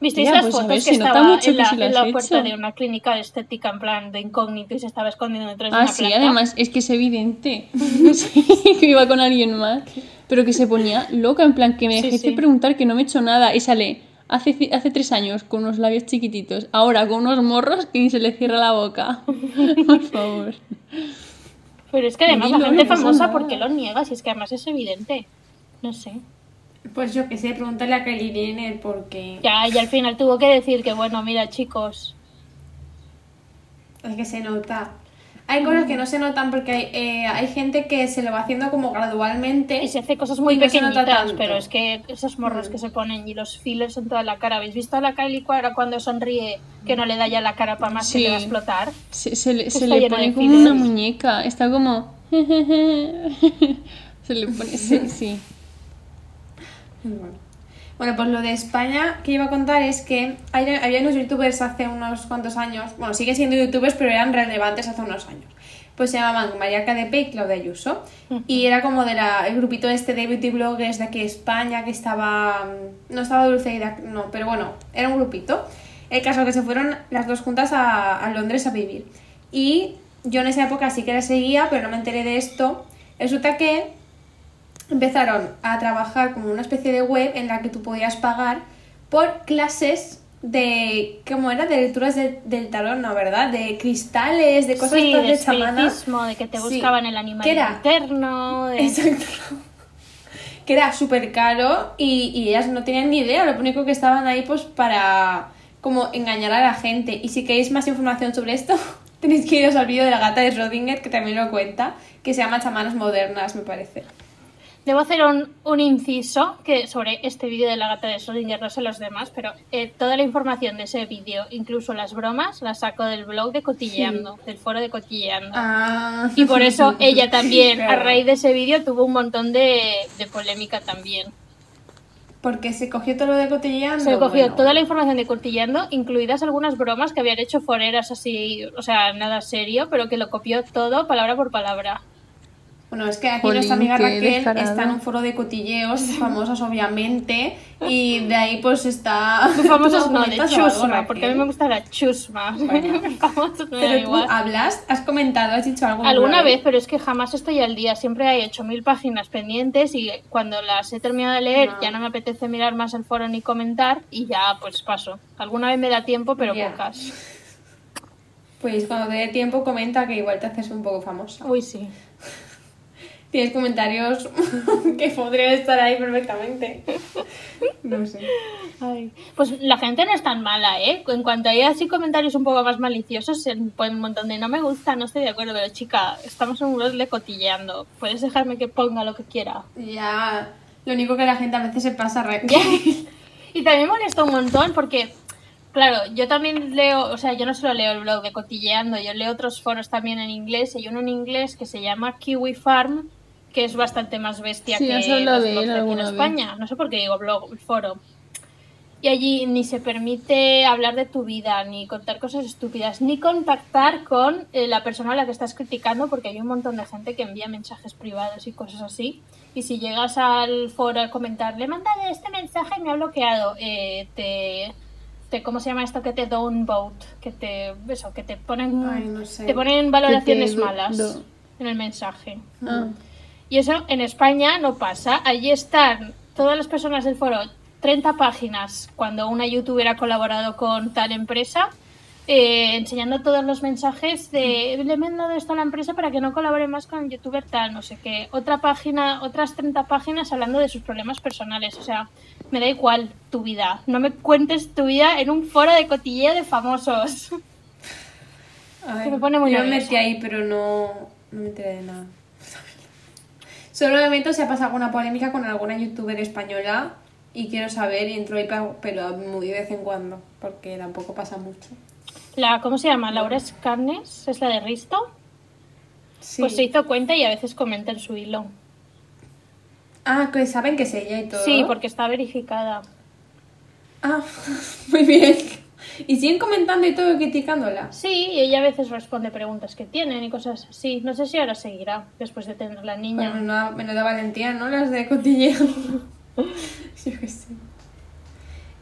¿Visteis Ya, las pues, fotos ver, que se nota estaba mucho en la, sí en la puerta hecho. de una clínica de estética en plan de incógnito y se estaba escondiendo detrás de ah, una sí, planta? además es que es evidente Sí, que iba con alguien más, pero que se ponía loca, en plan que me Sí, dejé sí. de preguntar que no me he hecho nada y sale. Hace, hace tres años con unos labios chiquititos, ahora con unos morros que ni se le cierra la boca. Por favor. Pero es que además la gente famosa. ¿por qué lo niega? Si es que además es evidente. No sé. Pues yo que sé, pregúntale a Kylie Jenner porque Ya, y al final tuvo que decir que, bueno, mira, chicos, es que se nota. Hay cosas que no se notan porque hay, eh, hay gente que se lo va haciendo como gradualmente. y se hace cosas muy no pequeñitas, pero es que esos morros Mm. que se ponen y los fillers en toda la cara. ¿Habéis visto a la Kylie ahora cuando sonríe que no le da ya la cara para más que Sí. le va a explotar? Se, se le, se le pone como fillers. una muñeca, está como... se le pone... Sí, sí. Bueno. Bueno, pues lo de España que iba a contar es que hay- había unos youtubers hace unos cuantos años, bueno, siguen siendo youtubers, pero eran relevantes hace unos años. Pues se llamaban María KDP y Claudia Ayuso. Y era como de la, el grupito este de beauty bloggers de aquí de España que estaba. mm, No estaba Dulceida, no, pero bueno, era un grupito. El caso es que se fueron las dos juntas a, a Londres a vivir. Y yo en esa época sí que la seguía, pero no me enteré de esto. Resulta que empezaron a trabajar como una especie de web en la que tú podías pagar por clases de, ¿cómo era? De lecturas de- del tarot, ¿no? ¿Verdad? De cristales, de cosas sí, de chamana. de que te Sí. buscaban el animal ¿Qué era? interno, de... Exacto. Que era súper caro y, y ellas no tenían ni idea, lo único que estaban ahí pues para como engañar a la gente. Y si queréis más información sobre esto, tenéis que iros al vídeo de la gata de Schrödinger que también lo cuenta, que se llama Chamanas Modernas, me parece. Debo hacer un, un inciso que sobre este vídeo de la gata de Schrödinger, no sé los demás, pero eh, toda la información de ese vídeo, incluso las bromas, las saco del blog de Cotilleando, del foro de Cotilleando. Ah. Y por eso ella también, a raíz de ese vídeo, tuvo un montón de, de polémica también. Porque se cogió todo lo de cotilleando. Se cogió bueno. toda la información de Cotilleando, incluidas algunas bromas que habían hecho foreras así, o sea, nada serio, pero que lo copió todo palabra por palabra. Bueno, es que aquí Jolín, nuestra amiga Raquel descarada. está en un foro de cotilleos, famosas obviamente, y de ahí pues está... Famosos ¿Tú no, de algo, chusma, porque a mí me gusta la chusma. Bueno. Famosos Pero tú igual. hablas, has comentado, has dicho algo. Alguna vez, pero es que jamás estoy al día. Siempre hay 8.000 páginas pendientes y cuando las he terminado de leer No. ya no me apetece mirar más el foro ni comentar y ya pues paso. Alguna vez me da tiempo, pero Ya. pocas. Pues cuando te dé tiempo comenta que igual te haces un poco famosa. Uy, sí. Tienes comentarios que podrían estar ahí perfectamente. No sé. Ay. Pues la gente no es tan mala, ¿eh? En cuanto hay así comentarios un poco más maliciosos, se ponen un montón de no me gusta, no estoy de acuerdo, pero chica, estamos en un blog de cotilleando. Puedes dejarme que ponga lo que quiera. Ya, lo único que la gente a veces se pasa, Raquel. Y también molesta un montón porque, claro, yo también leo, o sea, yo no solo leo el blog de Cotilleando, yo leo otros foros también en inglés. Hay uno en inglés que se llama Kiwi Farm, que es bastante más bestia Sí, que los de blogs él de aquí en alguna vez. España. No sé por qué digo blog, foro. y allí ni se permite hablar de tu vida, ni contar cosas estúpidas, ni contactar con eh, la persona a la que estás criticando, porque hay un montón de gente que envía mensajes privados y cosas así. Y si llegas al foro a comentar, le he mandado este mensaje y me ha bloqueado, eh, te, te, ¿cómo se llama esto? Que te downvote, que te, eso, que te ponen, Ay, no sé. te ponen valoraciones do- malas en el mensaje. Ah. Y eso en España no pasa. Allí están todas las personas del foro, 30 páginas, cuando una youtuber ha colaborado con tal empresa, eh, enseñando todos los mensajes de le he mandado esto a la empresa para que no colabore más con el youtuber tal, no sé qué. Otra página, otras 30 páginas hablando de sus problemas personales. O sea, me da igual tu vida. No me cuentes tu vida en un foro de cotilleo de famosos. Ay, Que me pone muy yo me metí ahí, pero no, no me enteré de nada. Solo me meto si ha pasado alguna polémica con alguna youtuber española y quiero saber y entro ahí, pero muy de vez en cuando, porque tampoco pasa mucho. La, ¿Cómo se llama? Laura Escarnes, es la de Risto. Sí. Pues se hizo cuenta y a veces comenta en su hilo. Ah, que saben que es ella y todo. Sí, porque está verificada. Ah, muy bien. Y siguen comentando y todo criticándola. Sí, y ella a veces responde preguntas que tienen y cosas así. No sé si ahora seguirá después de tener la niña. Bueno, menuda, menuda valentía, ¿no? Las de cotilleo. Yo qué sé.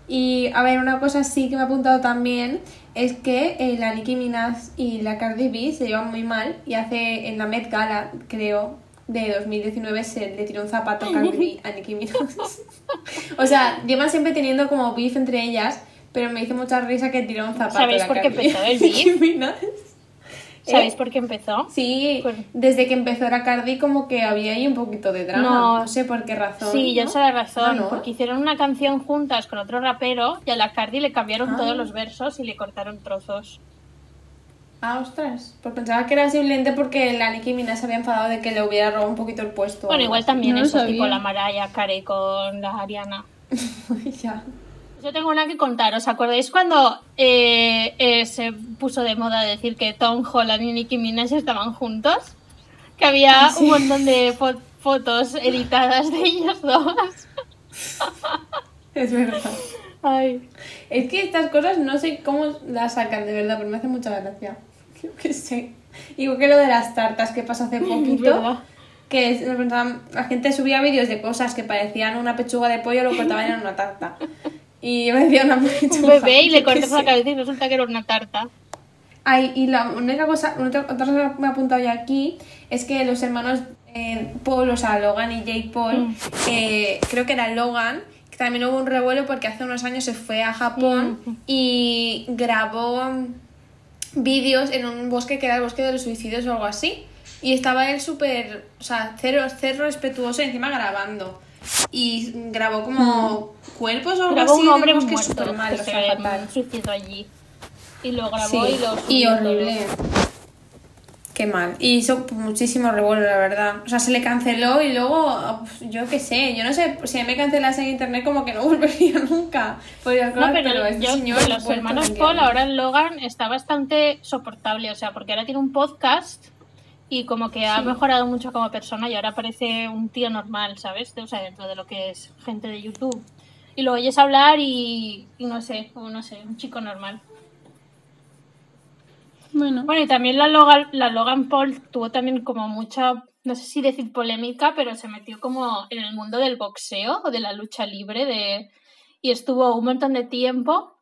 Y a ver, una cosa sí que me ha apuntado también es que eh, la Nicki Minaj y la Cardi B se llevan muy mal y hace en la Met Gala, creo, de 2019 se le tiró un zapato a Cardi B a Nicki Minaj. o sea, llevan siempre teniendo como beef entre ellas, pero me hizo mucha risa que tiró un zapato ¿Sabéis por qué empezó el beef? ¿Sabéis ¿Eh? por qué empezó? Sí, Pues- desde que empezó la Cardi como que había ahí un poquito de drama. No. No, sé por qué razón. Sí, yo ¿no? sé la razón. Ah, ¿no? Porque hicieron una canción juntas con otro rapero y a la Cardi le cambiaron Ah. todos los versos y le cortaron trozos. Ah, ostras. Pues pensaba que era simplemente porque la Nicki Minaj se había enfadado de que le hubiera robado un poquito el puesto. Bueno, igual también eso, tipo la Mariah Carey con la Ariana. ya. Yo tengo una que contar. ¿Os acordáis cuando eh, eh, se puso de moda decir que Tom Holland y Nicki Minaj estaban juntos? Que había un montón de fo- fotos editadas de ellos dos. Es verdad. Ay. Es que estas cosas no sé cómo las sacan de verdad, pero me hace mucha gracia. Yo qué sé. Igual que lo de las tartas que pasó hace poquito. Que la gente subía vídeos de cosas que parecían una pechuga de pollo, lo cortaban en una tarta. Y me decía una. Un bebé y le cortas la cabeza y resulta que era una tarta. Ay, y la única cosa, otra, otra cosa que me he apuntado yo aquí es que los hermanos eh, Paul, o sea, Logan y Jake Paul, Mm. eh, creo que era Logan, que también hubo un revuelo porque hace unos años se fue a Japón Mm. y grabó mm, vídeos en un bosque que era el bosque de los suicidios o algo así. Y estaba él súper, o sea, cero, cero respetuoso y encima grabando. Y grabó como cuerpos o algo Grabó así. un hombre muerto mal, que o se sea, fatal. suicidó allí. Y lo grabó Sí, y lo y subió horrible. Qué mal. Y hizo muchísimo revuelo, la verdad. O sea, se le canceló y luego, yo qué sé, yo no sé, si me cancelas en internet como que no volvería nunca. Podría. No, hablar, pero, este yo, señor los vuelto hermanos Paul, ahora Logan está bastante soportable, o sea, porque ahora tiene un podcast y como que ha mejorado mucho como persona y ahora parece un tío normal, ¿sabes? O sea, dentro de lo que es gente de YouTube. Y lo oyes hablar y, y no sé, o no sé, un chico normal. Bueno, Bueno, y también la Logan, la Logan Paul tuvo también como mucha, no sé si decir polémica, pero se metió como en el mundo del boxeo o de la lucha libre de, y estuvo un montón de tiempo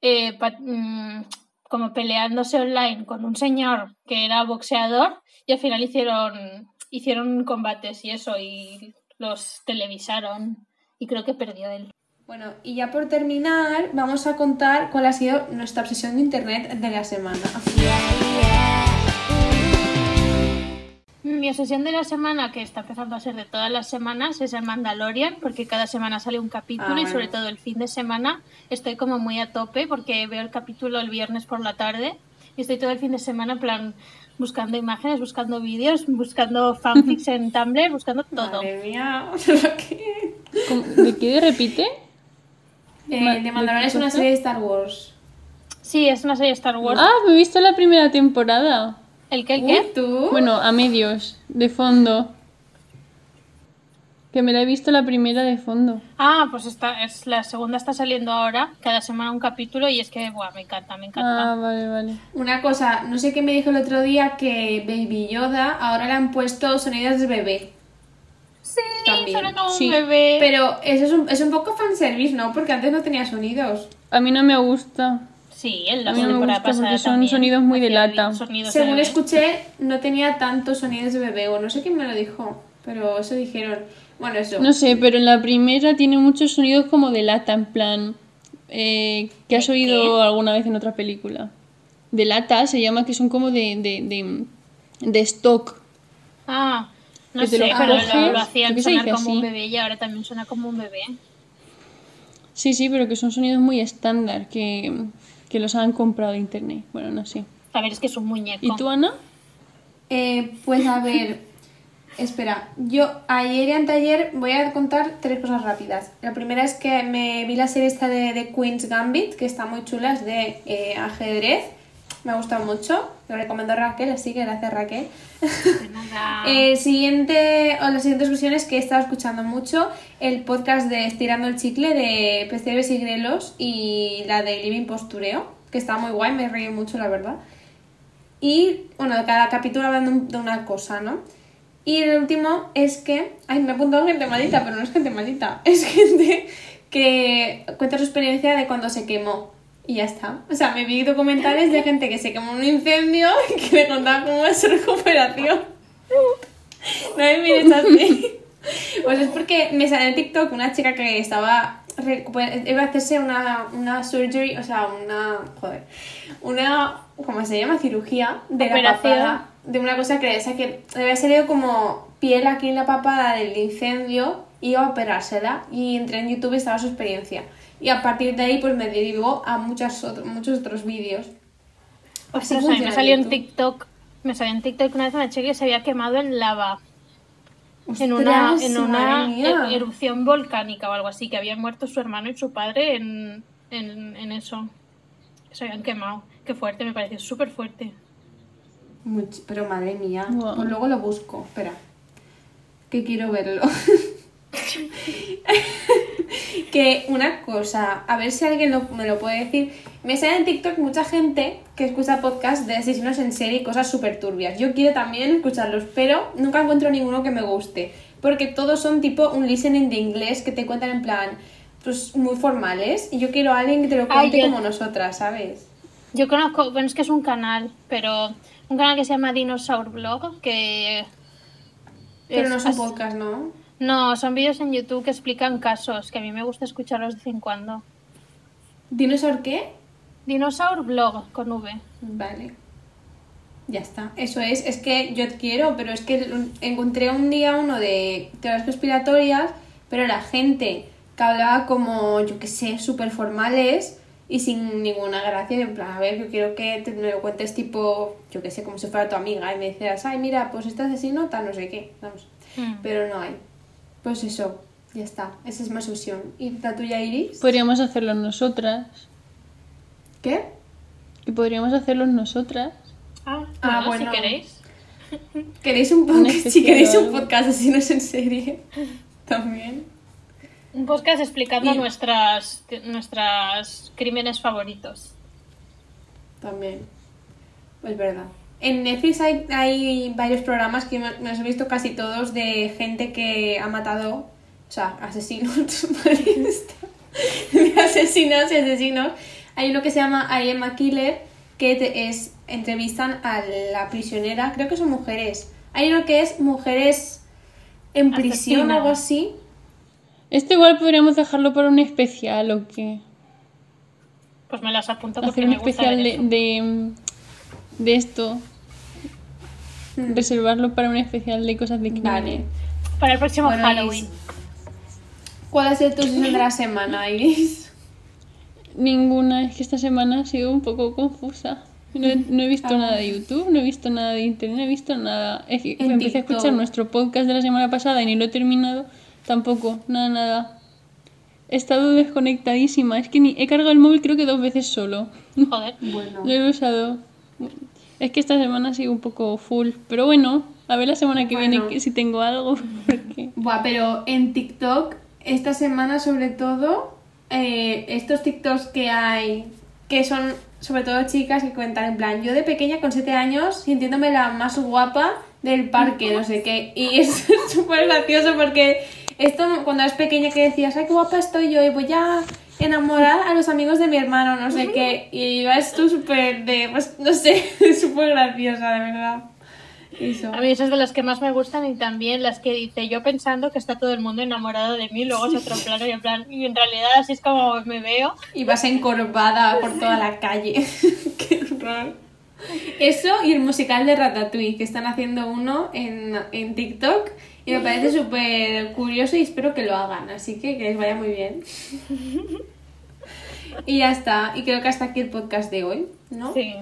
eh, pa- mm, como peleándose online con un señor que era boxeador y al final hicieron, hicieron combates y eso y los televisaron y creo que perdió él. Bueno, y ya por terminar, vamos a contar cuál ha sido nuestra obsesión de internet de la semana. Mi obsesión de la semana, que está empezando a ser de todas las semanas, es el Mandalorian, porque cada semana sale un capítulo Ah, y bueno. sobre todo el fin de semana estoy como muy a tope porque veo el capítulo el viernes por la tarde y estoy todo el fin de semana en plan buscando imágenes, buscando vídeos, buscando fanfics en Tumblr, buscando todo. Madre mía, ¿qué? ¿cómo- ¿de qué repite? Eh, de ¿de Mandalorian es una serie de Star Wars. Sí, es una serie de Star Wars. Ah, me he visto la primera temporada. ¿El qué, el qué? tú. Bueno, a medios, de fondo. Que me la he visto la primera de fondo. Ah, pues esta es la segunda está saliendo ahora, cada semana un capítulo y es que buah, me encanta, me encanta. Ah, vale, vale. Una cosa, no sé qué me dijo el otro día que Baby Yoda ahora le han puesto sonidos de bebé. sí, también. suena como Sí, un bebé. Pero eso es un, es un poco fanservice, ¿no? Porque antes no tenía sonidos. A mí no me gusta. Sí, A mí no me gusta porque son también sonidos muy de lata. de Según escuché, no tenía tantos sonidos de bebé, o no sé quién me lo dijo, pero eso dijeron. Bueno, eso. No sé, pero en la primera tiene muchos sonidos como de lata, en plan. eh, que has ¿De oído qué? alguna vez en otra película. De lata se llama que son como de, de, de, de stock. Ah, no Que te sé, lo pero coges, lo, lo hacían ¿por qué se sonar dice como un bebé y ahora también suena como un bebé. Sí, sí, pero que son sonidos muy estándar, que, que los han comprado de internet. Bueno, no sé. A ver, es que es un muñeco. ¿Y tú, Ana? Eh, pues a ver, espera, yo ayer y anteayer voy a contar tres cosas rápidas. La primera es que me vi la serie esta de, de Queen's Gambit, que está muy chula, es de eh, ajedrez, me ha gustado mucho, lo recomendó Raquel, así que gracias Raquel. El siguiente, o la siguiente excursión es que he estado escuchando mucho el podcast de Estirando el Chicle de Pescadores y Grelos y la de Living Postureo, que está muy guay, me he reído mucho, la verdad. Y, bueno, cada capítulo hablando de una cosa, ¿no? Y el último es que, ay, me he apuntado gente malita, pero no es gente malita, es gente que cuenta su experiencia de cuando se quemó. Y ya está. O sea, me vi documentales de gente que se quemó en un incendio y que me contaba cómo es su recuperación. No me mires así. Pues es porque me salió en TikTok una chica que estaba. Iba a hacerse una, una surgery, o sea, una. Joder. Una. ¿Cómo se llama? Cirugía de la papada. De una cosa que, o sea, que le había salido como piel aquí en la papada del incendio. Iba a operársela y entré en YouTube y estaba su experiencia. Y a partir de ahí, pues me derivó a muchas otro- muchos otros vídeos. Así Ostras, a mí me salió en. TikTok. Me salió en TikTok una vez una chica que se había quemado en lava. en una, en una er- erupción volcánica o algo así, que habían muerto su hermano y su padre en, en, en eso. Se habían quemado. Qué fuerte, me pareció súper fuerte. Much- pero madre mía, pues luego lo busco, espera. Que quiero verlo. que una cosa, a ver si alguien lo- me lo puede decir. Me sale en TikTok mucha gente que escucha podcasts de asesinos en serie y cosas súper turbias. Yo quiero también escucharlos, pero nunca encuentro ninguno que me guste. Porque todos son tipo un listening de inglés que te cuentan en plan, pues muy formales. Y yo quiero a alguien que te lo cuente como nosotras, ¿sabes? Yo conozco, bueno, es que es un canal, pero un canal que se llama Dinosaur Blog, que... Pero es no es un as- podcast, ¿no? No, son vídeos en YouTube que explican casos, que a mí me gusta escucharlos de vez en cuando. ¿Dinosaur qué? Dinosaur Blog, con V. Vale. Ya está. Eso es. Es que yo quiero, pero es que encontré un día uno de teorías conspiratorias, pero la gente que hablaba como, yo qué sé, súper formales y sin ninguna gracia. En plan, a ver, yo quiero que te, me lo cuentes tipo, yo qué sé, como si fuera tu amiga y me dijeras, ay, mira, pues este asesino, tal, no sé qué. Vamos. Mm. Pero no hay. Pues eso. Ya está. Esa es mi solución. ¿Y la tuya, Iris? Podríamos hacerlo nosotras. ¿Qué? Que podríamos hacerlo nosotras. Ah, Ah, bueno, bueno. si queréis. ¿Queréis un podcast? Si queréis un podcast así no es en serie. También. Un podcast explicando Y- nuestras, nuestras crímenes favoritos. También. Es verdad. En Netflix hay, hay varios programas que me me los he visto casi todos de gente que ha matado, o sea, asesinos, de asesinos y asesinos. Hay uno que se llama I Am a Killer, que te- es, entrevistan a la prisionera, creo que son mujeres. Hay uno que es mujeres en prisión o algo así. Esto igual podríamos dejarlo para un especial o qué. Pues me las apunto porque Hacer un me gusta especial ver de, eso. de, de esto. Hmm. Reservarlo para un especial de cosas de Vale. crímenes. Para el próximo Bueno, Halloween. Iris, ¿Cuál ha sido tu sesión de la semana, Iris? Ninguna, es que esta semana ha sido un poco confusa. No, he- no he visto Ah. nada de YouTube, no he visto nada de internet, no he visto nada. Es que En empecé a TikTok. escuchar nuestro podcast de la semana pasada y ni lo he terminado. Tampoco, nada, nada. He estado desconectadísima. Es que ni he cargado el móvil creo que dos veces solo. Joder. Bueno. Lo he usado. Es que esta semana ha sido un poco full. Pero bueno, A ver la semana que viene Bueno. si tengo algo. Porque... Buah, pero en TikTok, esta semana sobre todo, eh, estos TikToks que hay, que son sobre todo chicas que cuentan en plan, yo de pequeña con 7 años sintiéndome la más guapa del parque, no sé qué. Y es súper gracioso porque esto cuando eres pequeña que decías, ay, qué guapa estoy yo y voy a enamorar a los amigos de mi hermano, no sé qué. Y vas tú súper de, pues no sé, súper graciosa, de verdad. Eso. A mí esas de las que más me gustan y también las que dice yo pensando que está todo el mundo enamorado de mí, luego es otro plano y en plan, y en realidad así es como me veo. Y vas encorvada por toda la calle. Qué horror. Eso y el musical de Ratatouille, que están haciendo uno en, en TikTok. Y me parece súper curioso y espero que lo hagan. Así que que les vaya muy bien. Y ya está. Y creo que hasta aquí el podcast de hoy, ¿no? Sí.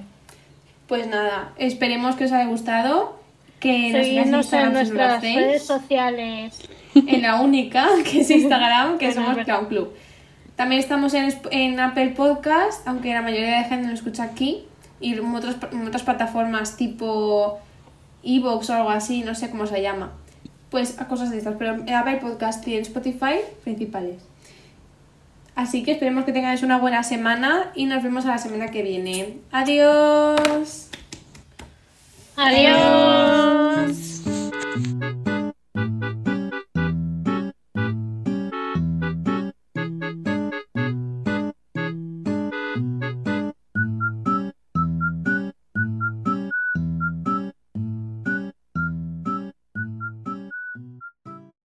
Pues nada, esperemos que os haya gustado. Que nos en Seguidnos en Instagram si no lo nuestras hacéis. redes sociales. en la única, que es Instagram, que somos. Clown Club. También estamos en, en Apple Podcast, aunque la mayoría de gente lo escucha aquí, y en, otros- en otras plataformas tipo Evox o algo así, no sé cómo se llama. Pues a cosas de estas, pero en Apple Podcast y en Spotify principales. Así que esperemos que tengáis una buena semana y nos vemos a la semana que viene. Adiós. Adiós.